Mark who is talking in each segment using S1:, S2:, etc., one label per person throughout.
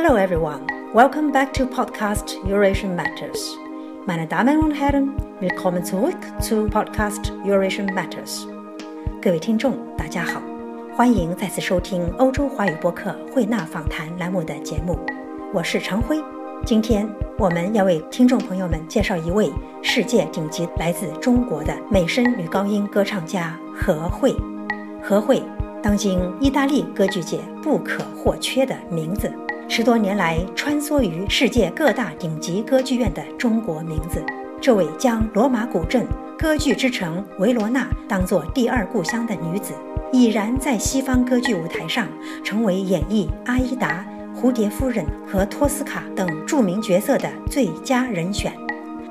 S1: Hello everyone, welcome back to podcast Eurasian Matters. Meine Damen und Herren, willkommen zurück zu podcast Eurasian Matters. 各位听众，大家好，欢迎再次收听欧洲华语播客慧纳访谈栏目的节目，我是陈辉。今天我们要为听众朋友们介绍一位世界顶级来自中国的美声女高音歌唱家何慧。何慧，当今意大利歌剧界不可或缺的名字。十多年来穿梭于世界各大顶级歌剧院的中国名字，这位将罗马古镇、歌剧之城维罗纳当作第二故乡的女子，已然在西方歌剧舞台上成为演绎《阿依达》《蝴蝶夫人》和《托斯卡》等著名角色的最佳人选。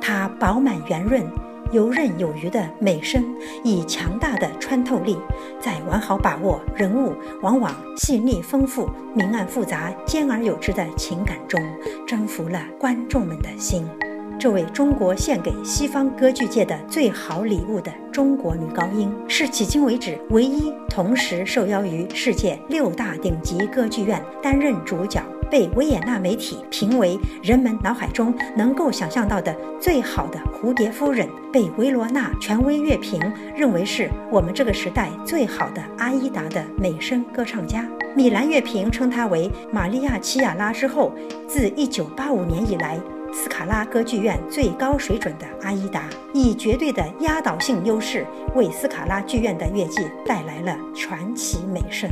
S1: 她饱满圆润。游刃有余的美声，以强大的穿透力，在完好把握人物往往细腻丰富、明暗复杂、兼而有之的情感中，征服了观众们的心。这位中国献给西方歌剧界的最好礼物的中国女高音，是迄今为止唯一同时受邀于世界六大顶级歌剧院担任主角。被维也纳媒体评为人们脑海中能够想象到的最好的蝴蝶夫人，被维罗纳权威乐评认为是我们这个时代最好的阿依达的美声歌唱家。米兰乐评称她为玛利亚·齐亚拉之后，自1985年以来斯卡拉歌剧院最高水准的阿依达，以绝对的压倒性优势为斯卡拉剧院的乐季带来了传奇美声。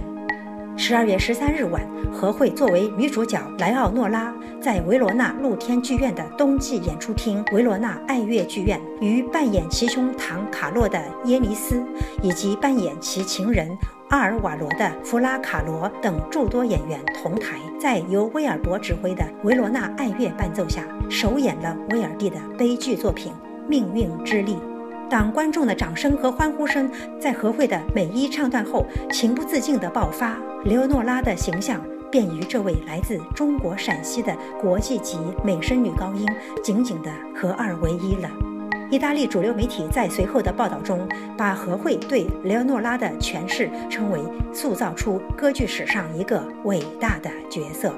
S1: 十二月十三日晚，何慧作为女主角莱奥诺拉，在维罗纳露天剧院的冬季演出厅维罗纳爱乐剧院，与扮演其兄唐卡洛的耶尼斯，以及扮演其情人阿尔瓦罗的弗拉卡罗等诸多演员同台，在由威尔伯指挥的维罗纳爱乐伴奏下，首演了威尔第的悲剧作品《命运之力》。当观众的掌声和欢呼声在何慧的每一唱段后情不自禁地爆发，雷欧诺拉的形象便与这位来自中国陕西的国际级美声女高音紧紧地合二为一了。意大利主流媒体在随后的报道中，把何慧对雷欧诺拉的诠释称为塑造出歌剧史上一个伟大的角色。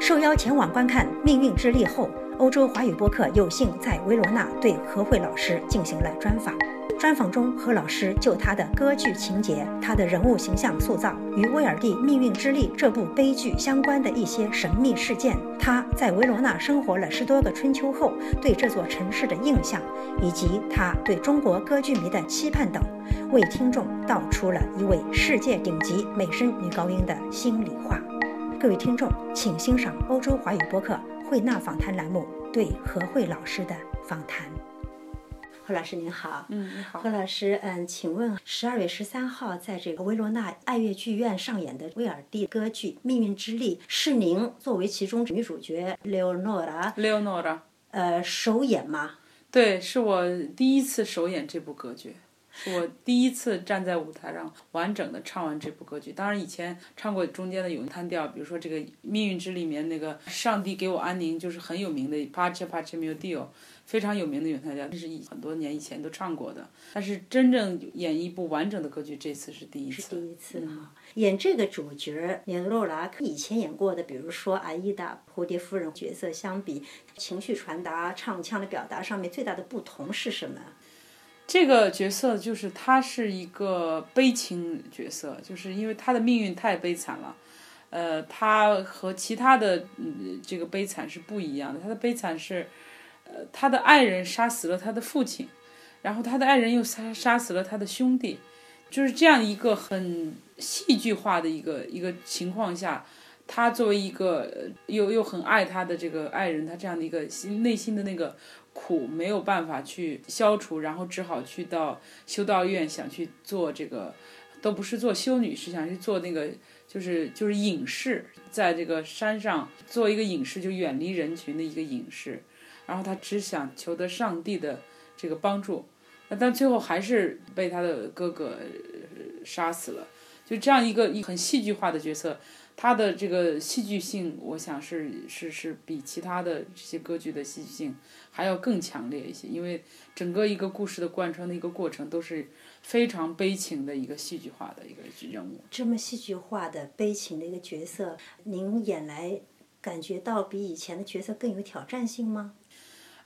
S1: 受邀前往观看《命运之力》后。欧洲华语播客有幸在维罗纳对何慧老师进行了专访。专访中，何老师就他的歌剧情节、他的人物形象塑造与威尔第《命运之力》这部悲剧相关的一些神秘事件，他在维罗纳生活了十多个春秋后对这座城市的印象，以及他对中国歌剧迷的期盼等，为听众道出了一位世界顶级美声女高音的心里话。各位听众，请欣赏欧洲华语播客。慧娜访谈栏目对何慧老师的访谈。何老师您好，
S2: 嗯，你好，
S1: 何老师，嗯，请问十二月十三号在这个维罗纳爱乐剧院上演的威尔第歌剧《命运之力》，是您作为其中女主角 Leonora
S2: Leonora，
S1: 呃，首演吗？
S2: 对，是我第一次首演这部歌剧。我第一次站在舞台上完整的唱完这部歌剧，当然以前唱过中间的咏叹调，比如说这个《命运之》里面那个“上帝给我安宁”，就是很有名的《Pace Pace mio Dio》，非常有名的咏叹调，这是以很多年以前都唱过的。但是真正演一部完整的歌剧，这次是第一次。
S1: 第一次哈，演这个主角演罗拉，跟以前演过的，比如说阿依达、蝴蝶夫人角色相比，情绪传达、唱腔的表达上面最大的不同是什么？
S2: 这个角色就是他是一个悲情角色，就是因为他的命运太悲惨了，呃，他和其他的嗯这个悲惨是不一样的。他的悲惨是，呃，他的爱人杀死了他的父亲，然后他的爱人又杀杀死了他的兄弟，就是这样一个很戏剧化的一个一个情况下，他作为一个又又很爱他的这个爱人，他这样的一个心内心的那个。苦没有办法去消除，然后只好去到修道院，想去做这个，都不是做修女，是想去做那个，就是就是隐士，在这个山上做一个隐士，就远离人群的一个隐士。然后他只想求得上帝的这个帮助，那但最后还是被他的哥哥杀死了。就这样一个很戏剧化的角色。他的这个戏剧性，我想是是是比其他的这些歌剧的戏剧性还要更强烈一些，因为整个一个故事的贯穿的一个过程都是非常悲情的一个戏剧化的一个人物。
S1: 这么戏剧化的悲情的一个角色，您演来感觉到比以前的角色更有挑战性吗？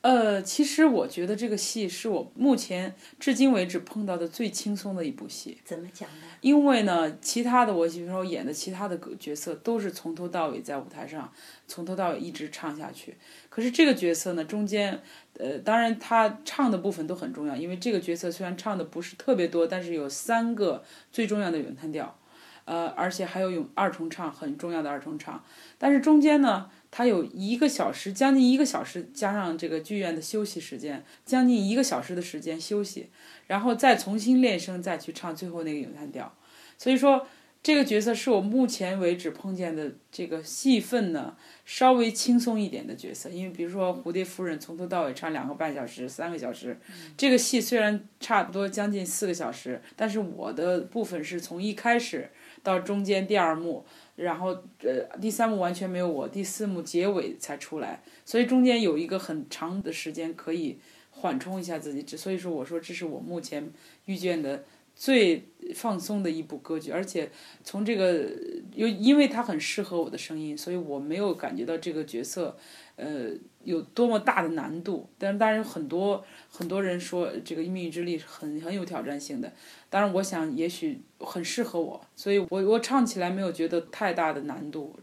S2: 呃，其实我觉得这个戏是我目前至今为止碰到的最轻松的一部戏。
S1: 怎么讲呢？
S2: 因为呢，其他的我比如说演的其他的角色都是从头到尾在舞台上，从头到尾一直唱下去。可是这个角色呢，中间，呃，当然他唱的部分都很重要，因为这个角色虽然唱的不是特别多，但是有三个最重要的咏叹调，呃，而且还有咏二重唱很重要的二重唱。但是中间呢。他有一个小时，将近一个小时，加上这个剧院的休息时间，将近一个小时的时间休息，然后再重新练声，再去唱最后那个咏叹调。所以说，这个角色是我目前为止碰见的这个戏份呢稍微轻松一点的角色。因为比如说《蝴蝶夫人》从头到尾唱两个半小时、三个小时，这个戏虽然差不多将近四个小时，但是我的部分是从一开始到中间第二幕。然后，呃，第三幕完全没有我，第四幕结尾才出来，所以中间有一个很长的时间可以缓冲一下自己。所以说，我说这是我目前遇见的最放松的一部歌剧，而且从这个，又因为它很适合我的声音，所以我没有感觉到这个角色，呃，有多么大的难度。但当然，很多很多人说这个《命运之力》很很有挑战性的。当然，我想也许很适合我，所以我我唱起来没有觉得太大的难度。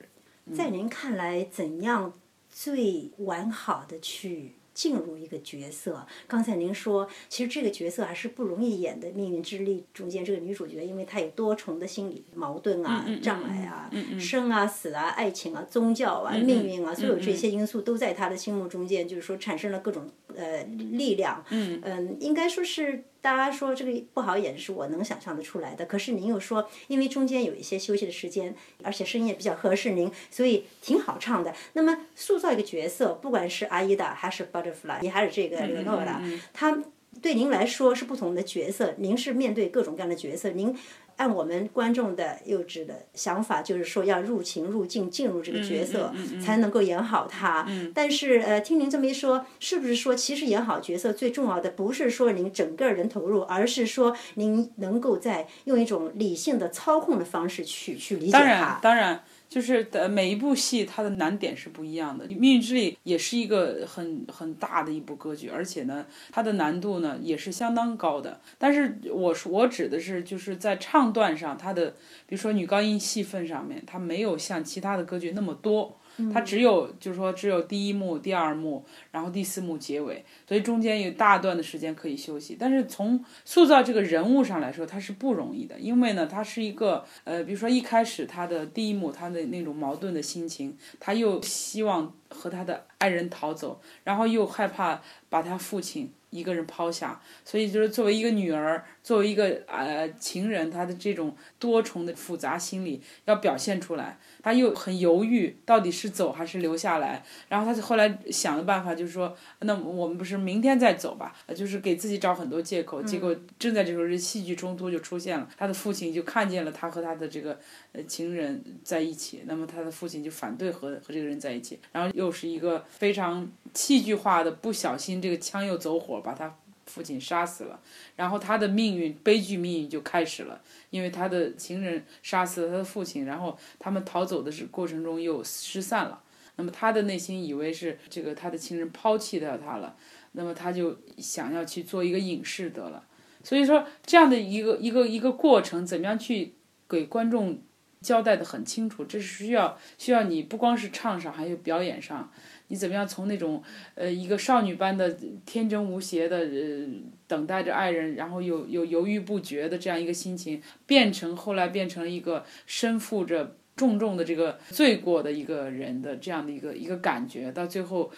S1: 在您看来，怎样最完好的去？进入一个角色，刚才您说，其实这个角色还是不容易演的。命运之力中间这个女主角，因为她有多重的心理矛盾啊、障碍啊、生啊、死啊、爱情啊、宗教啊、命运啊，所有这些因素都在她的心目中间，就是说产生了各种呃力量。嗯，应该说是。大家说这个不好演是我能想象的出来的，可是您又说，因为中间有一些休息的时间，而且声音也比较合适您，所以挺好唱的。那么塑造一个角色，不管是阿依达还是 Butterfly，你还是这个刘诺拉，他对您来说是不同的角色。您是面对各种各样的角色，您。按我们观众的幼稚的想法，就是说要入情入境进入这个角色，才能够演好它。但是呃，听您这么一说，是不是说其实演好角色最重要的不是说您整个人投入，而是说您能够在用一种理性的操控的方式去去理解它？
S2: 当然，当然。就是的，每一部戏它的难点是不一样的。《命运之力》也是一个很很大的一部歌剧，而且呢，它的难度呢也是相当高的。但是我说我指的是，就是在唱段上，它的比如说女高音戏份上面，它没有像其他的歌剧那么多。它只有，就是说，只有第一幕、第二幕，然后第四幕结尾，所以中间有大段的时间可以休息。但是从塑造这个人物上来说，它是不容易的，因为呢，他是一个，呃，比如说一开始他的第一幕，他的那种矛盾的心情，他又希望和他的爱人逃走，然后又害怕把他父亲。一个人抛下，所以就是作为一个女儿，作为一个呃情人，她的这种多重的复杂心理要表现出来，她又很犹豫，到底是走还是留下来。然后她后来想的办法就是说，那我们不是明天再走吧？就是给自己找很多借口。结果正在这时候，这戏剧冲突就出现了，他的父亲就看见了他和他的这个呃情人在一起，那么他的父亲就反对和和这个人在一起，然后又是一个非常戏剧化的，不小心这个枪又走火。把他父亲杀死了，然后他的命运悲剧命运就开始了，因为他的情人杀死了他的父亲，然后他们逃走的是过程中又失散了。那么他的内心以为是这个他的情人抛弃掉他了，那么他就想要去做一个隐士得了。所以说这样的一个一个一个过程，怎么样去给观众交代的很清楚？这是需要需要你不光是唱上，还有表演上。你怎么样从那种，呃，一个少女般的天真无邪的，呃，等待着爱人，然后又又犹豫不决的这样一个心情，变成后来变成了一个身负着重重的这个罪过的一个人的这样的一个一个感觉，到最后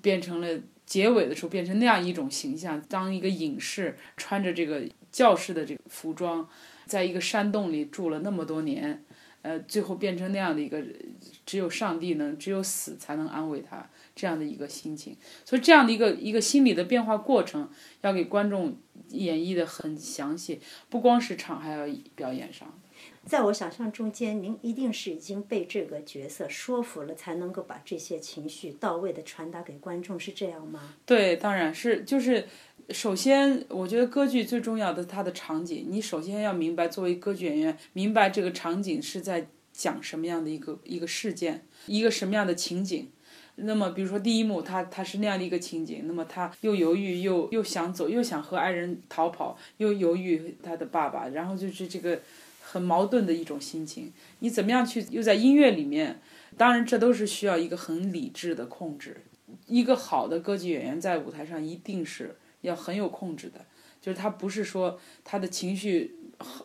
S2: 变成了结尾的时候变成那样一种形象，当一个隐士穿着这个教士的这个服装，在一个山洞里住了那么多年，呃，最后变成那样的一个，只有上帝能，只有死才能安慰他。这样的一个心情，所以这样的一个一个心理的变化过程，要给观众演绎的很详细，不光是唱，还要表演上。
S1: 在我想象中间，您一定是已经被这个角色说服了，才能够把这些情绪到位的传达给观众，是这样吗？
S2: 对，当然是，就是首先，我觉得歌剧最重要的它的场景，你首先要明白，作为歌剧演员，明白这个场景是在。讲什么样的一个一个事件，一个什么样的情景。那么，比如说第一幕，他他是那样的一个情景，那么他又犹豫，又又想走，又想和爱人逃跑，又犹豫他的爸爸，然后就是这个很矛盾的一种心情。你怎么样去又在音乐里面？当然，这都是需要一个很理智的控制。一个好的歌剧演员在舞台上一定是要很有控制的，就是他不是说他的情绪。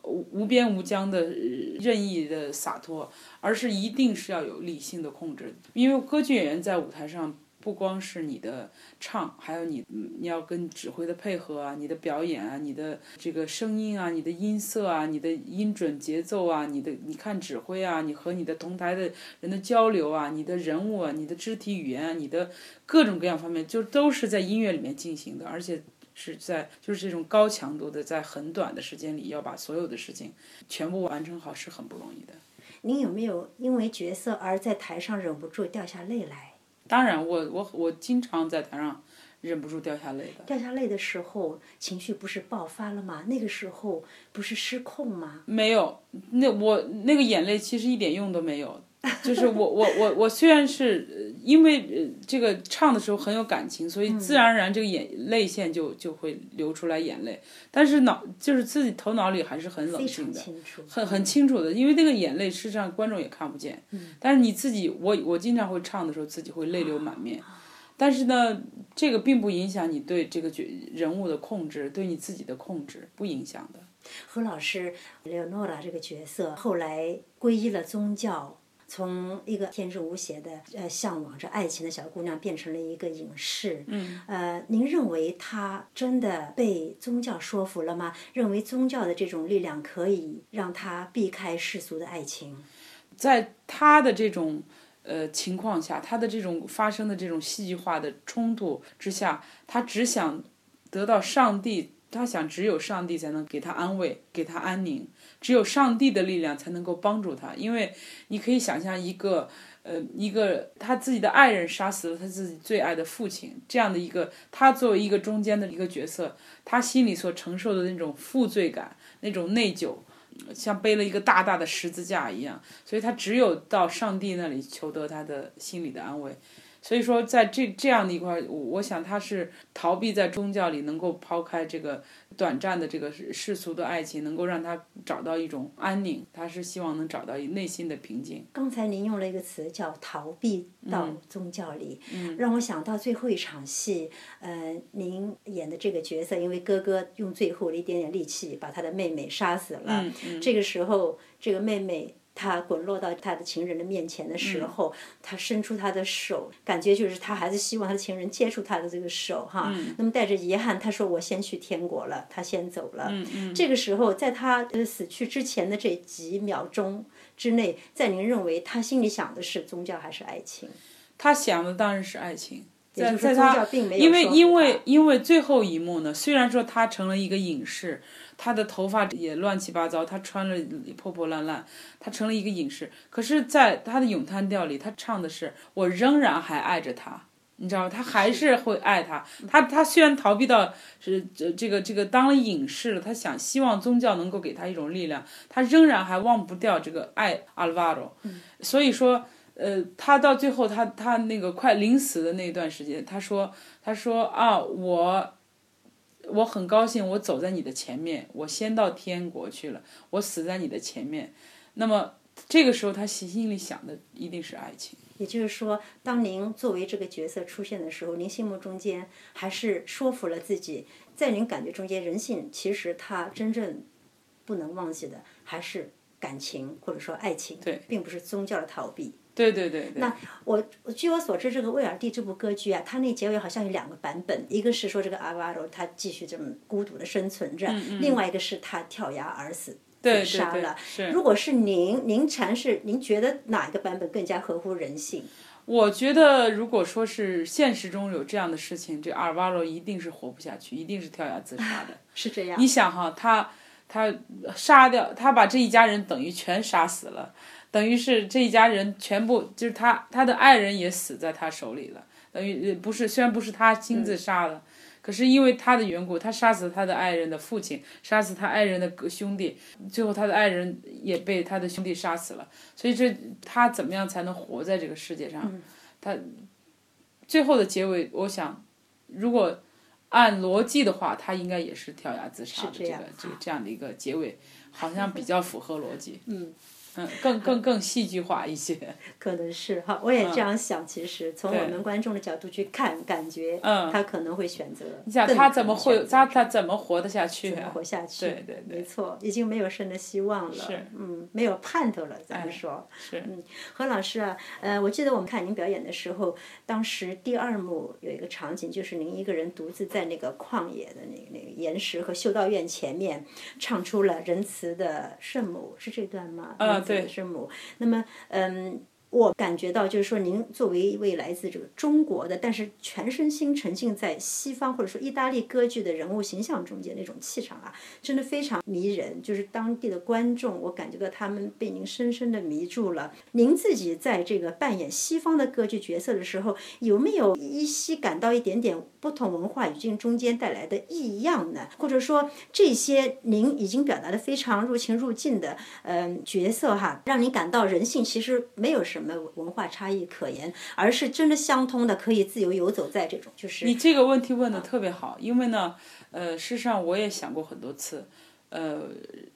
S2: 无边无疆的任意的洒脱，而是一定是要有理性的控制。因为歌剧演员在舞台上，不光是你的唱，还有你你要跟指挥的配合啊，你的表演啊，你的这个声音啊，你的音色啊，你的音准节奏啊，你的你看指挥啊，你和你的同台的人的交流啊，你的人物啊，你的肢体语言啊，你的各种各样方面，就都是在音乐里面进行的，而且。是在就是这种高强度的，在很短的时间里要把所有的事情全部完成好，是很不容易的。
S1: 您有没有因为角色而在台上忍不住掉下泪来？
S2: 当然，我我我经常在台上忍不住掉下泪的。
S1: 掉下泪的时候，情绪不是爆发了吗？那个时候不是失控吗？
S2: 没有，那我那个眼泪其实一点用都没有。就是我我我我虽然是因为呃这个唱的时候很有感情，所以自然而然这个眼泪腺就就会流出来眼泪，但是脑就是自己头脑里还是很冷静的，很很清楚的，因为那个眼泪实际上观众也看不见，但是你自己我我经常会唱的时候自己会泪流满面，但是呢这个并不影响你对这个角人物的控制，对你自己的控制不影响的。
S1: 何老师，Leonora 这个角色后来皈依了宗教。从一个天真无邪的呃向往着爱情的小姑娘，变成了一个隐士。
S2: 嗯。
S1: 呃，您认为她真的被宗教说服了吗？认为宗教的这种力量可以让她避开世俗的爱情？
S2: 在她的这种呃情况下，她的这种发生的这种戏剧化的冲突之下，她只想得到上帝，她想只有上帝才能给她安慰，给她安宁。只有上帝的力量才能够帮助他，因为你可以想象一个，呃，一个他自己的爱人杀死了他自己最爱的父亲，这样的一个他作为一个中间的一个角色，他心里所承受的那种负罪感、那种内疚，像背了一个大大的十字架一样，所以他只有到上帝那里求得他的心理的安慰。所以说，在这这样的一块，我想他是逃避在宗教里，能够抛开这个。短暂的这个世俗的爱情，能够让他找到一种安宁。他是希望能找到内心的平静。
S1: 刚才您用了一个词叫“逃避到宗教里”，让我想到最后一场戏。呃，您演的这个角色，因为哥哥用最后的一点点力气把他的妹妹杀死了。这个时候，这个妹妹。他滚落到他的情人的面前的时候，他伸出他的手，感觉就是他还是希望他的情人接触他的这个手哈。那么带着遗憾，他说：“我先去天国了。”他先走了。这个时候，在他死去之前的这几秒钟之内，在您认为他心里想的是宗教还是爱情？
S2: 他想的当然是爱情。
S1: 在在他，
S2: 因为因为因为最后一幕呢，虽然说他成了一个隐士。他的头发也乱七八糟，他穿了破破烂烂，他成了一个隐士。可是，在他的咏叹调里，他唱的是“我仍然还爱着他”，你知道吗？他还是会爱他。他他虽然逃避到是这这个这个当了隐士了，他想希望宗教能够给他一种力量，他仍然还忘不掉这个爱阿尔瓦罗。所以说，呃，他到最后，他他那个快临死的那段时间，他说他说啊，我。我很高兴，我走在你的前面，我先到天国去了，我死在你的前面。那么这个时候，他心心里想的一定是爱情。
S1: 也就是说，当您作为这个角色出现的时候，您心目中间还是说服了自己，在您感觉中间，人性其实他真正不能忘记的还是感情或者说爱情，并不是宗教的逃避。
S2: 对对对。
S1: 那我据我所知，这个威尔第这部歌剧啊，它那结尾好像有两个版本，一个是说这个阿瓦罗他继续这么孤独的生存着，另外一个是他跳崖而死自杀了。如果是您，您阐释，您觉得哪一个版本更加合乎人性？
S2: 我觉得，如果说是现实中有这样的事情，这阿尔瓦罗一定是活不下去，一定是跳崖自杀的。
S1: 是这样。
S2: 你想哈，他他杀掉，他把这一家人等于全杀死了。等于是这一家人全部就是他，他的爱人也死在他手里了。等于不是，虽然不是他亲自杀的，可是因为他的缘故，他杀死他的爱人的父亲，杀死他爱人的兄弟，最后他的爱人也被他的兄弟杀死了。所以这他怎么样才能活在这个世界上？他最后的结尾，我想，如果按逻辑的话，他应该也是跳崖自杀的这个这这样的一个结尾，好像比较符合逻辑。
S1: 嗯。
S2: 嗯，更更更戏剧化一些，
S1: 可能是哈，我也这样想。其实从我们观众的角度去看，感觉他可能会选择。
S2: 你想他怎么会？他他怎么活得下去？
S1: 怎么活下去？
S2: 对对对，
S1: 没错，已经没有生的希望了。
S2: 是，
S1: 嗯，没有盼头了。咱们说，
S2: 是。
S1: 嗯，何老师啊，呃，我记得我们看您表演的时候，当时第二幕有一个场景，就是您一个人独自在那个旷野的那个那个岩石和修道院前面，唱出了仁慈的圣母，是这段吗？
S2: 啊，对，
S1: 圣母。那么，嗯。我感觉到，就是说，您作为一位来自这个中国的，但是全身心沉浸在西方或者说意大利歌剧的人物形象中间那种气场啊，真的非常迷人。就是当地的观众，我感觉到他们被您深深的迷住了。您自己在这个扮演西方的歌剧角色的时候，有没有依稀感到一点点不同文化语境中间带来的异样呢？或者说，这些您已经表达的非常入情入境的嗯角色哈，让您感到人性其实没有什么。什么文化差异可言，而是真的相通的，可以自由游走在这种就是。
S2: 你这个问题问的特别好，因为呢，呃，事实上我也想过很多次，呃，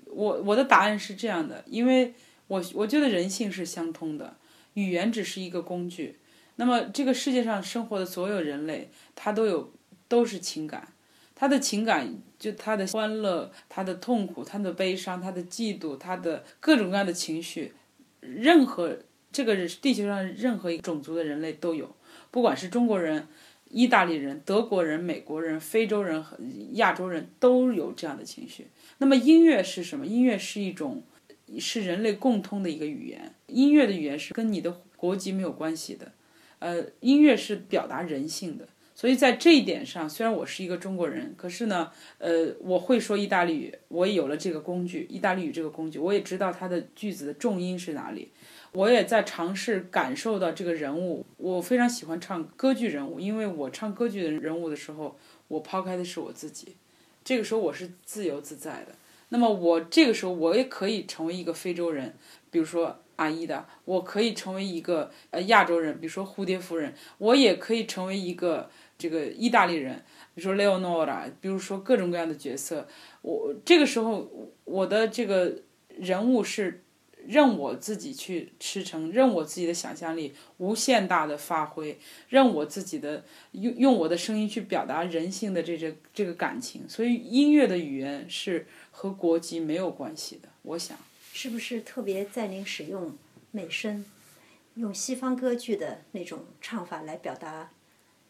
S2: 我我的答案是这样的，因为我我觉得人性是相通的，语言只是一个工具。那么这个世界上生活的所有人类，他都有都是情感，他的情感就他的欢乐、他的痛苦、他的悲伤、他的嫉妒、他的各种各样的情绪，任何。这个是地球上任何一个种族的人类都有，不管是中国人、意大利人、德国人、美国人、非洲人和亚洲人都有这样的情绪。那么音乐是什么？音乐是一种，是人类共通的一个语言。音乐的语言是跟你的国籍没有关系的，呃，音乐是表达人性的。所以在这一点上，虽然我是一个中国人，可是呢，呃，我会说意大利语，我也有了这个工具，意大利语这个工具，我也知道它的句子的重音是哪里。我也在尝试感受到这个人物，我非常喜欢唱歌剧人物，因为我唱歌剧的人物的时候，我抛开的是我自己，这个时候我是自由自在的。那么我这个时候我也可以成为一个非洲人，比如说阿依达，我可以成为一个呃亚洲人，比如说蝴蝶夫人，我也可以成为一个这个意大利人，比如说 Leonora，比如说各种各样的角色。我这个时候我的这个人物是。任我自己去驰骋，任我自己的想象力无限大的发挥，任我自己的用用我的声音去表达人性的这这这个感情。所以音乐的语言是和国籍没有关系的。我想，
S1: 是不是特别在您使用美声，用西方歌剧的那种唱法来表达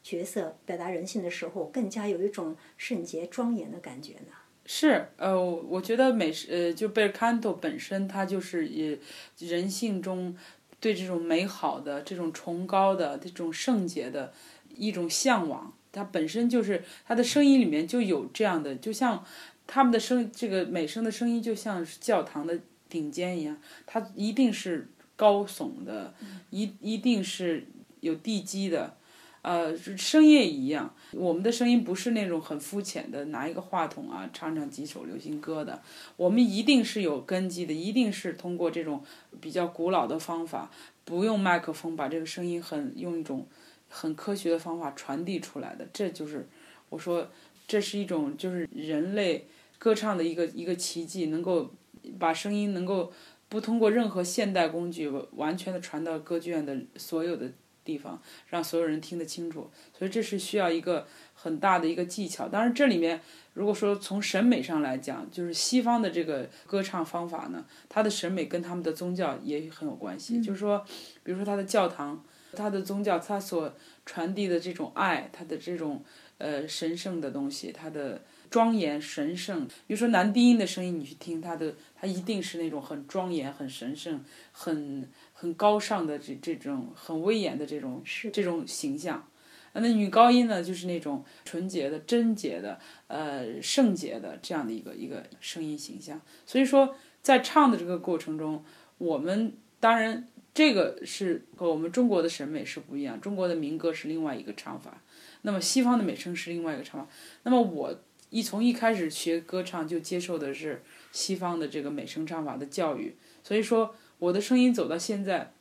S1: 角色、表达人性的时候，更加有一种圣洁庄严的感觉呢？
S2: 是，呃，我觉得美，呃，就贝尔坎托本身，它就是也人性中对这种美好的、这种崇高的、这种圣洁的一种向往。它本身就是它的声音里面就有这样的，就像他们的声，这个美声的声音就像是教堂的顶尖一样，它一定是高耸的，一一定是有地基的。呃，声音也一样。我们的声音不是那种很肤浅的，拿一个话筒啊唱唱几首流行歌的。我们一定是有根基的，一定是通过这种比较古老的方法，不用麦克风，把这个声音很用一种很科学的方法传递出来的。这就是我说，这是一种就是人类歌唱的一个一个奇迹，能够把声音能够不通过任何现代工具，完全的传到歌剧院的所有的。地方让所有人听得清楚，所以这是需要一个很大的一个技巧。当然，这里面如果说从审美上来讲，就是西方的这个歌唱方法呢，它的审美跟他们的宗教也很有关系。就是说，比如说他的教堂，他的宗教，他所传递的这种爱，他的这种呃神圣的东西，他的庄严神圣。比如说男低音的声音，你去听他的，他一定是那种很庄严、很神圣、很。很高尚的这这种很威严的这种这种形象，那女高音呢，就是那种纯洁的、贞洁的、呃圣洁的这样的一个一个声音形象。所以说，在唱的这个过程中，我们当然这个是和我们中国的审美是不一样，中国的民歌是另外一个唱法，那么西方的美声是另外一个唱法。那么我一从一开始学歌唱就接受的是西方的这个美声唱法的教育，所以说我的声音走到现在，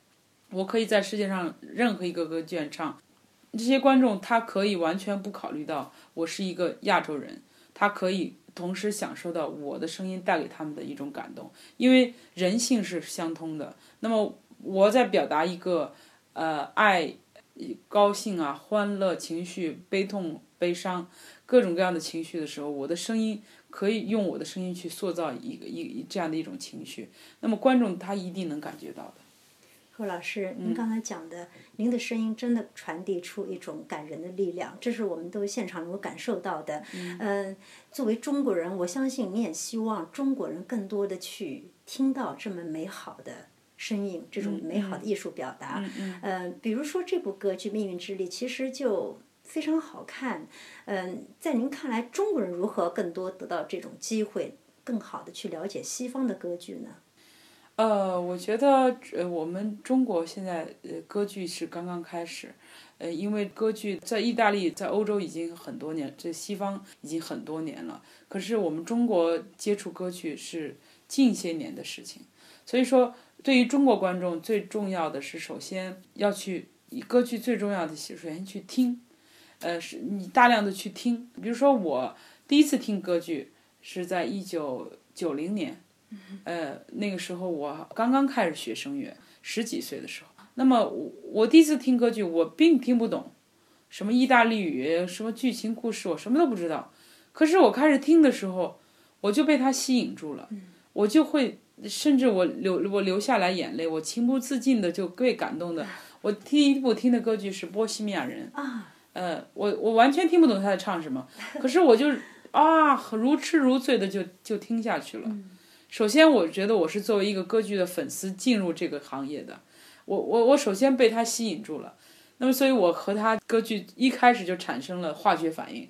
S2: 我可以在世界上任何一个歌剧院唱，这些观众他可以完全不考虑到我是一个亚洲人，他可以。同时享受到我的声音带给他们的一种感动，因为人性是相通的。那么我在表达一个呃爱、高兴啊、欢乐情绪、悲痛、悲伤各种各样的情绪的时候，我的声音可以用我的声音去塑造一个一这样的一种情绪。那么观众他一定能感觉到的。
S1: 何老师，您刚才讲的，您的声音真的传递出一种感人的力量，这是我们都现场能够感受到的。嗯，作为中国人，我相信你也希望中国人更多的去听到这么美好的声音，这种美好的艺术表达。嗯嗯。比如说这部歌剧《命运之力》，其实就非常好看。嗯，在您看来，中国人如何更多得到这种机会，更好的去了解西方的歌剧呢？
S2: 呃，我觉得呃，我们中国现在呃，歌剧是刚刚开始，呃，因为歌剧在意大利、在欧洲已经很多年，在西方已经很多年了。可是我们中国接触歌剧是近些年的事情，所以说对于中国观众最重要的是，首先要去以歌剧最重要的首先去听，呃，是你大量的去听。比如说我第一次听歌剧是在一九九零年。呃，那个时候我刚刚开始学声乐，十几岁的时候。那么我我第一次听歌剧，我并听不懂，什么意大利语，什么剧情故事，我什么都不知道。可是我开始听的时候，我就被它吸引住了，我就会，甚至我流我流下来眼泪，我情不自禁的就被感动的。我第一部听的歌剧是《波西米亚人》
S1: 啊，
S2: 呃，我我完全听不懂他在唱什么，可是我就啊，如痴如醉的就就听下去了。首先，我觉得我是作为一个歌剧的粉丝进入这个行业的，我我我首先被他吸引住了，那么所以我和他歌剧一开始就产生了化学反应，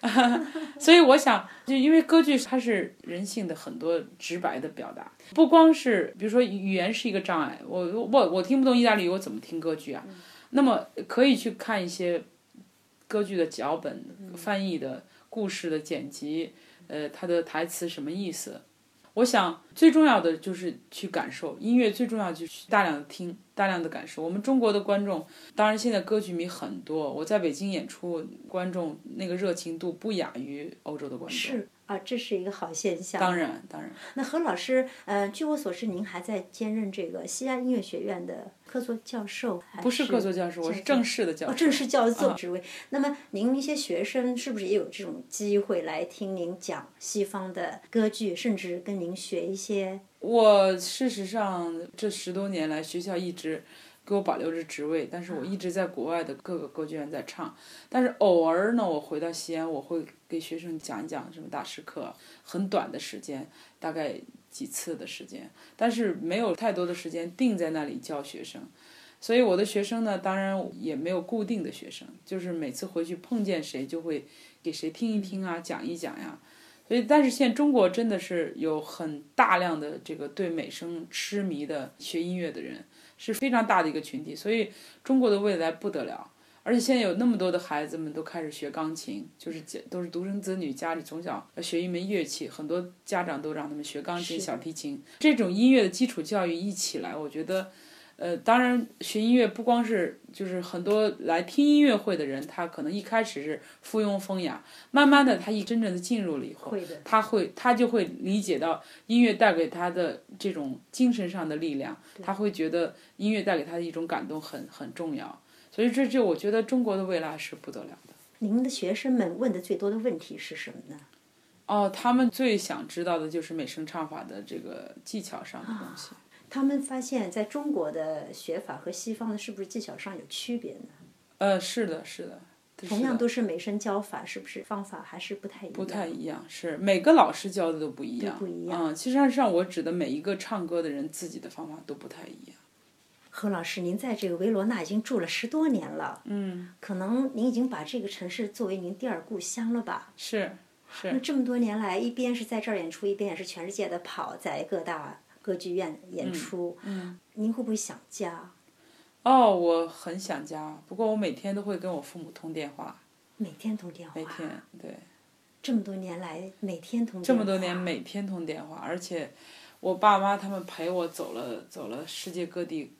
S2: 所以我想，就因为歌剧它是人性的很多直白的表达，不光是比如说语言是一个障碍，我我我听不懂意大利语，我怎么听歌剧啊？那么可以去看一些歌剧的脚本翻译的故事的剪辑，呃，它的台词什么意思？我想最重要的就是去感受音乐，最重要就是大量的听，大量的感受。我们中国的观众，当然现在歌剧迷很多，我在北京演出，观众那个热情度不亚于欧洲的观众。
S1: 是。啊，这是一个好现象。
S2: 当然，当然。
S1: 那何老师，呃，据我所知，您还在兼任这个西安音乐学院的客座教授。
S2: 不是客座教授，我是正式的教授。
S1: 哦，正式教授职位。那么，您一些学生是不是也有这种机会来听您讲西方的歌剧，甚至跟您学一些？
S2: 我事实上这十多年来，学校一直。给我保留着职位，但是我一直在国外的各个歌剧院在唱，但是偶尔呢，我回到西安，我会给学生讲一讲什么大师课，很短的时间，大概几次的时间，但是没有太多的时间定在那里教学生，所以我的学生呢，当然也没有固定的学生，就是每次回去碰见谁就会给谁听一听啊，讲一讲呀，所以但是现在中国真的是有很大量的这个对美声痴迷的学音乐的人。是非常大的一个群体，所以中国的未来不得了。而且现在有那么多的孩子们都开始学钢琴，就是都是独生子女，家里从小要学一门乐器，很多家长都让他们学钢琴、小提琴。这种音乐的基础教育一起来，我觉得。呃，当然，学音乐不光是就是很多来听音乐会的人，他可能一开始是附庸风雅，慢慢的他一真正的进入了以后，他会他就会理解到音乐带给他的这种精神上的力量，他会觉得音乐带给他的一种感动很很重要，所以这就我觉得中国的未来是不得了的。
S1: 您的学生们问的最多的问题是什么呢？
S2: 哦，他们最想知道的就是美声唱法的这个技巧上的东西。
S1: 他们发现，在中国的学法和西方的，是不是技巧上有区别呢？
S2: 呃，是的，是的。
S1: 同样都是美声教法，是不是方法还是不太一样？
S2: 不太一样，是每个老师教的都不一样。
S1: 不一样。
S2: 嗯，其实上上我指的每一个唱歌的人自己的方法都不太一样。
S1: 何老师，您在这个维罗纳已经住了十多年了。
S2: 嗯。
S1: 可能您已经把这个城市作为您第二故乡了吧？
S2: 是是。
S1: 那这么多年来，一边是在这儿演出，一边也是全世界的跑，在各大。歌剧院演出。
S2: 嗯，
S1: 您会不会想家？
S2: 哦，我很想家，不过我每天都会跟我父母通电话。
S1: 每天通电话。
S2: 每天对。
S1: 这么多年来，每天通。
S2: 这么多年每天通电话，而且我爸妈他们陪我走了走了世界各地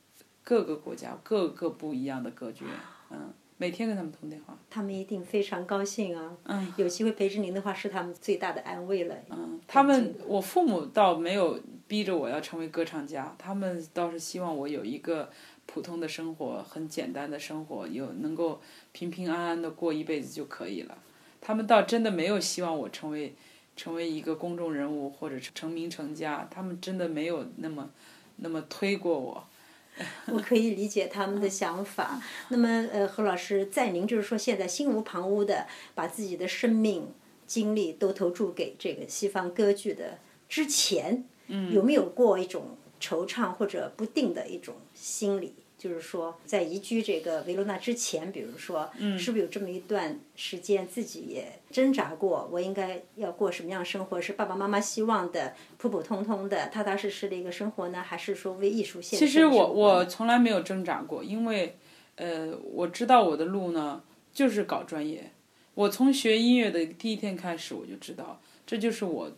S2: 各个国家各个不一样的歌剧院，嗯，每天跟他们通电话。
S1: 他们一定非常高兴啊！
S2: 嗯，
S1: 有机会陪着您的话，是他们最大的安慰了。
S2: 嗯，他们我父母倒没有逼着我要成为歌唱家，他们倒是希望我有一个普通的生活，很简单的生活，有能够平平安安的过一辈子就可以了。他们倒真的没有希望我成为成为一个公众人物或者成名成家，他们真的没有那么那么推过我。
S1: 我可以理解他们的想法。那么，呃，何老师，在您就是说现在心无旁骛的把自己的生命精力都投注给这个西方歌剧的之前，有没有过一种惆怅或者不定的一种心理？就是说，在移居这个维罗纳之前，比如说，是不是有这么一段时间自己也挣扎过？我应该要过什么样生活？是爸爸妈妈希望的普普通通的、踏踏实实的一个生活呢，还是说为艺术献
S2: 身？其实我我从来没有挣扎过，因为，呃，我知道我的路呢就是搞专业。我从学音乐的第一天开始，我就知道这就是我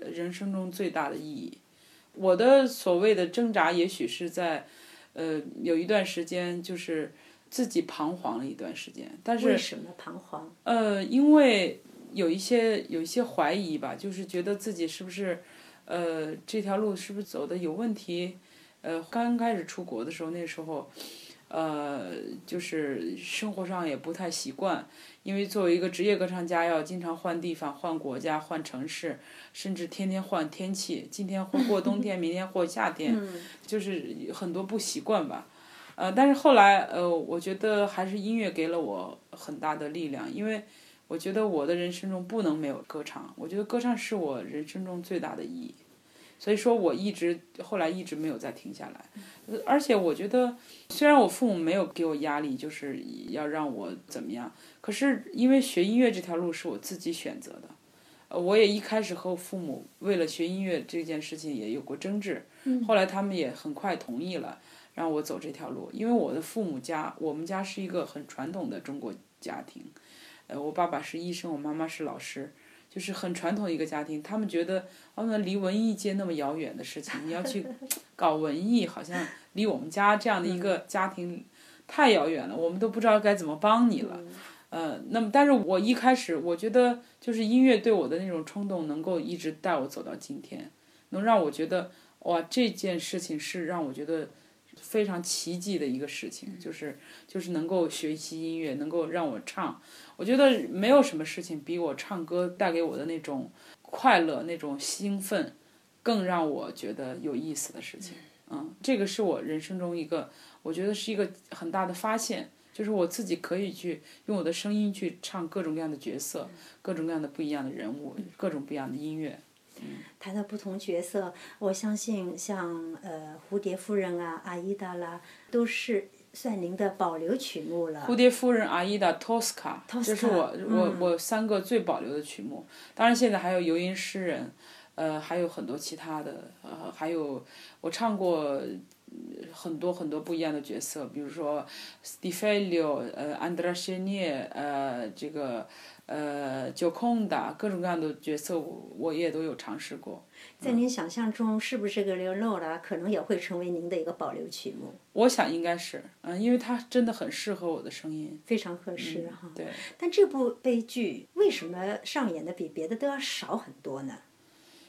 S2: 人生中最大的意义。我的所谓的挣扎，也许是在。呃，有一段时间就是自己彷徨了一段时间，但是
S1: 为什么彷徨？
S2: 呃，因为有一些有一些怀疑吧，就是觉得自己是不是呃这条路是不是走的有问题？呃，刚开始出国的时候，那时候。呃，就是生活上也不太习惯，因为作为一个职业歌唱家，要经常换地方、换国家、换城市，甚至天天换天气。今天或过冬天，明天或夏天，就是很多不习惯吧。呃，但是后来，呃，我觉得还是音乐给了我很大的力量，因为我觉得我的人生中不能没有歌唱，我觉得歌唱是我人生中最大的意义。所以说，我一直后来一直没有再停下来，而且我觉得，虽然我父母没有给我压力，就是要让我怎么样，可是因为学音乐这条路是我自己选择的，呃，我也一开始和我父母为了学音乐这件事情也有过争执，后来他们也很快同意了让我走这条路，因为我的父母家，我们家是一个很传统的中国家庭，呃，我爸爸是医生，我妈妈是老师。就是很传统一个家庭，他们觉得哦，那离文艺界那么遥远的事情，你要去搞文艺，好像离我们家这样的一个家庭太遥远了，我们都不知道该怎么帮你了。呃，那么，但是我一开始我觉得，就是音乐对我的那种冲动，能够一直带我走到今天，能让我觉得哇，这件事情是让我觉得。非常奇迹的一个事情，就是就是能够学习音乐，能够让我唱。我觉得没有什么事情比我唱歌带给我的那种快乐、那种兴奋，更让我觉得有意思的事情。嗯，这个是我人生中一个，我觉得是一个很大的发现，就是我自己可以去用我的声音去唱各种各样的角色，各种各样的不一样的人物，各种不一样的音乐。
S1: 谈到不同角色，我相信像呃蝴蝶夫人啊、阿依达啦，都是算您的保留曲目了。
S2: 蝴蝶夫人、阿依达、托斯卡，这是我我我三个最保留的曲目。当然现在还有游吟诗人，呃，还有很多其他的，呃，还有我唱过很多很多不一样的角色，比如说斯蒂菲利奥、呃，安德拉谢涅，呃，这个。呃，就空的各种各样的角色，我我也都有尝试过。
S1: 在您想象中，是不是这个《刘诺拉》可能也会成为您的一个保留曲目？
S2: 我想应该是，嗯，因为它真的很适合我的声音，
S1: 非常合适哈。
S2: 对。
S1: 但这部悲剧为什么上演的比别的都要少很多呢？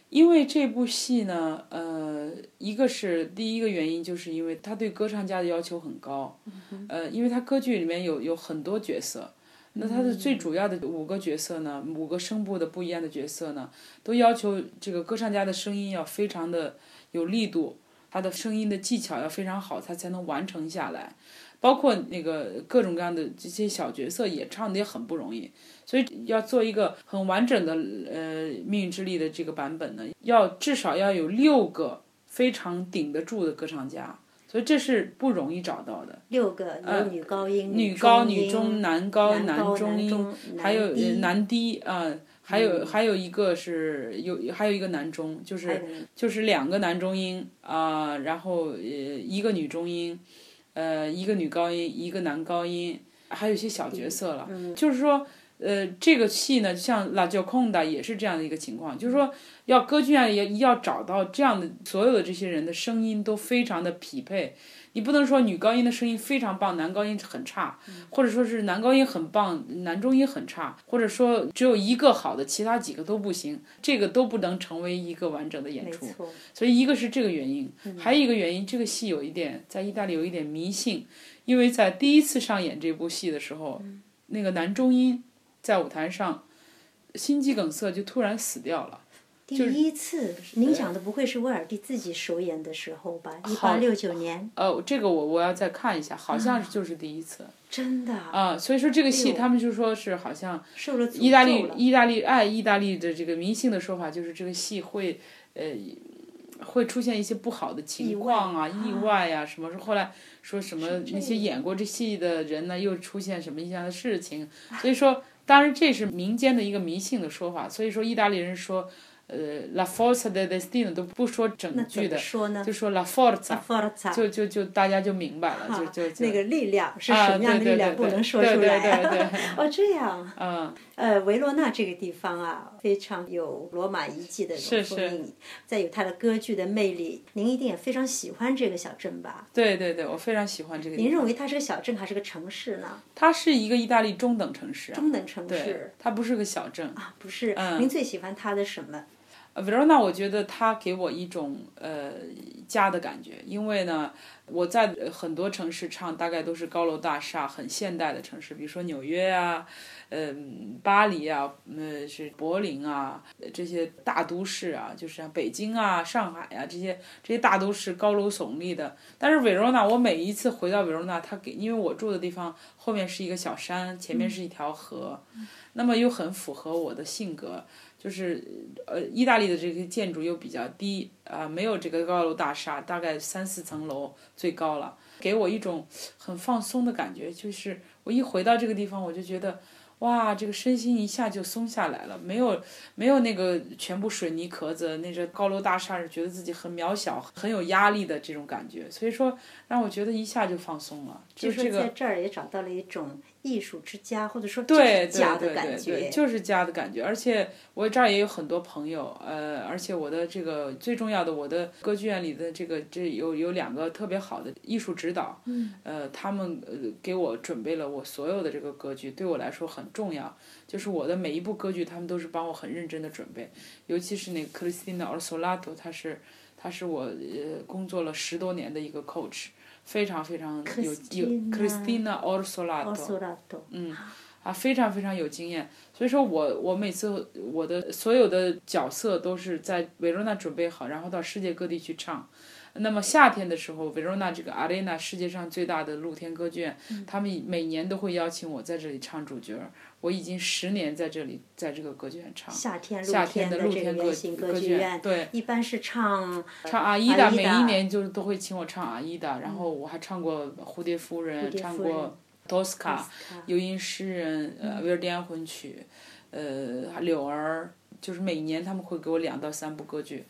S2: 因为这部戏呢，呃，一个是第一个原因，就是因为他对歌唱家的要求很高，呃，因为他歌剧里面有有很多角色。那他的最主要的五个角色呢，五个声部的不一样的角色呢，都要求这个歌唱家的声音要非常的有力度，他的声音的技巧要非常好，他才能完成下来。包括那个各种各样的这些小角色也唱的也很不容易，所以要做一个很完整的呃命运之力的这个版本呢，要至少要有六个非常顶得住的歌唱家。所以这是不容易找到的。
S1: 六个有女高音、
S2: 女高、女
S1: 中、
S2: 男高、
S1: 男
S2: 中音，还有男低啊，还有还有一个是有还有一个男中，就是就是两个男中音啊，然后呃一个女中音，呃一个女高音，一个男高音，还有一些小角色了，就是说。呃，这个戏呢，像《La Gioconda》也是这样的一个情况，就是说，要歌剧院也要找到这样的所有的这些人的声音都非常的匹配。你不能说女高音的声音非常棒，男高音很差，或者说是男高音很棒，男中音很差，或者说只有一个好的，其他几个都不行，这个都不能成为一个完整的演出。所以一个是这个原因，还有一个原因，这个戏有一点在意大利有一点迷信，因为在第一次上演这部戏的时候，那个男中音。在舞台上，心肌梗塞就突然死掉了。
S1: 第一次，您讲的不会是威尔第自己首演的时候吧？一八六九年。
S2: 哦，这个我我要再看一下，好像就是第一次。
S1: 真的。
S2: 啊，所以说这个戏，他们就说是好像受了意大利意大利爱意大利的这个迷信的说法，就是这个戏会呃会出现一些不好的情况啊，意外呀什么。后来说什么那些演过这戏的人呢，又出现什么一样的事情，所以说。当然，这是民间的一个迷信的说法，所以说意大利人说，呃，la forza del destino 都不说整句的，就说 la forza，就就就大家就明白了，就就
S1: 那个力量是什么样的力量不能说出
S2: 来。
S1: 哦，这样。
S2: 嗯。
S1: 呃，维罗纳这个地方啊，非常有罗马遗迹的风韵，再有它的歌剧的魅力，您一定也非常喜欢这个小镇吧？
S2: 对对对，我非常喜欢这个。
S1: 您认为它是个小镇还是个城市呢？
S2: 它是一个意大利中等城市。
S1: 中等城市。
S2: 它不是个小镇。
S1: 啊，不是。嗯。您最喜欢它的什么？
S2: 维罗纳，我觉得它给我一种呃家的感觉，因为呢，我在很多城市唱，大概都是高楼大厦、很现代的城市，比如说纽约啊。嗯，巴黎啊，呃，是柏林啊，这些大都市啊，就是像北京啊、上海啊这些这些大都市，高楼耸立的。但是 Verona，，我每一次回到 Verona，，它给，因为我住的地方后面是一个小山，前面是一条河，那么又很符合我的性格，就是呃，意大利的这个建筑又比较低啊，没有这个高楼大厦，大概三四层楼最高了，给我一种很放松的感觉。就是我一回到这个地方，我就觉得。哇，这个身心一下就松下来了，没有没有那个全部水泥壳子，那个高楼大厦是觉得自己很渺小、很有压力的这种感觉，所以说让我觉得一下就放松了。
S1: 就是
S2: 这个
S1: 在这儿也找到了一种。艺术之家，或者说
S2: 对
S1: 家的感觉，
S2: 就是家的感觉。而且我这儿也有很多朋友，呃，而且我的这个最重要的，我的歌剧院里的这个这有有两个特别好的艺术指导，呃，他们呃给我准备了我所有的这个歌剧，对我来说很重要。就是我的每一部歌剧，他们都是帮我很认真的准备，尤其是那个 Cristina Orsolato，他是他是我呃工作了十多年的一个 coach。非常非常有有 Christina Orsolato，嗯，啊，非常非常有经验。所以说我我每次我的所有的角色都是在维罗纳准备好，然后到世界各地去唱。那么夏天的时候，，Verona 这个 Arena 世界上最大的露天歌剧院，他们每年都会邀请我在这里唱主角。我已经十年在这里，在这个歌剧院唱。
S1: 夏天
S2: 露天
S1: 的
S2: 露天歌
S1: 歌剧
S2: 院，对，
S1: 一般是唱
S2: 唱阿依达，每一年就都会请我唱阿依达。然后我还唱过蝴蝶夫人，唱过托斯卡，游吟诗人，呃，维尔第安魂曲，呃，柳儿，就是每年他们会给我两到三部歌剧。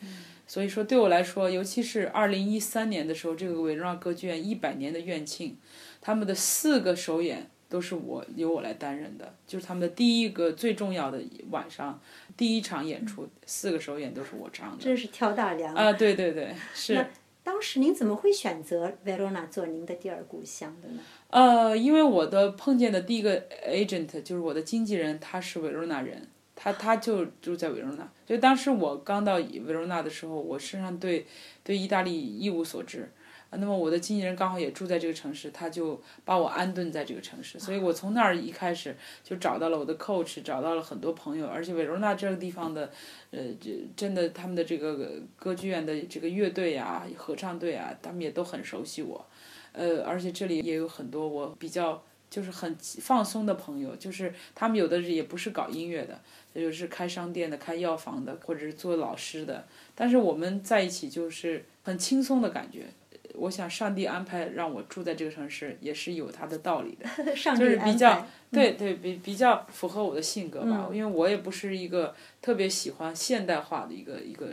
S2: 所以说对我来说，尤其是二零一三年的时候，这个维罗纳歌剧院一百年的院庆，他们的四个首演。都是我由我来担任的，就是他们的第一个最重要的晚上，第一场演出，四个首演都是我唱的。
S1: 真是挑大梁
S2: 啊！对对对，是。
S1: 那当时您怎么会选择维罗纳做您的第二故乡的呢？
S2: 呃，因为我的碰见的第一个 agent 就是我的经纪人，他是维罗纳人，他他就住在维罗纳。所以当时我刚到维罗纳的时候，我身上对对意大利一无所知。那么我的经纪人刚好也住在这个城市，他就把我安顿在这个城市，所以我从那儿一开始就找到了我的 coach，找到了很多朋友，而且维罗纳这个地方的，呃，这真的他们的这个歌剧院的这个乐队啊、合唱队啊，他们也都很熟悉我，呃，而且这里也有很多我比较就是很放松的朋友，就是他们有的也不是搞音乐的，就是开商店的、开药房的，或者是做老师的，但是我们在一起就是很轻松的感觉。我想上帝安排让我住在这个城市，也是有他的道理的，上帝就是比较对对，比比较符合我的性格吧，因为我也不是一个特别喜欢现代化的一个一个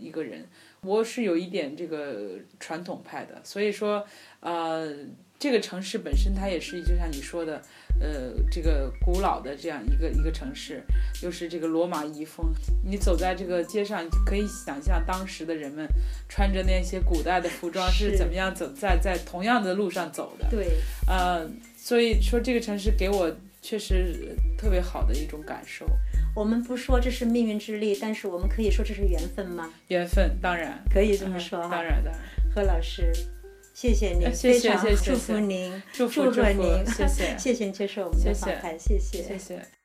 S2: 一个人，我是有一点这个传统派的，所以说，呃，这个城市本身它也是就像你说的。呃，这个古老的这样一个一个城市，又是这个罗马遗风。你走在这个街上，可以想象当时的人们穿着那些古代的服装是怎么样走在在同样的路上走的。
S1: 对，
S2: 呃，所以说这个城市给我确实特别好的一种感受。
S1: 我们不说这是命运之力，但是我们可以说这是缘分吗？
S2: 缘分，当然
S1: 可以这么说哈。
S2: 当然的，
S1: 何老师。谢谢您，非常祝福您，祝贺
S2: 您，
S1: 谢谢，
S2: 谢
S1: 谢谢您接受我们的访谈，谢谢，
S2: 谢谢。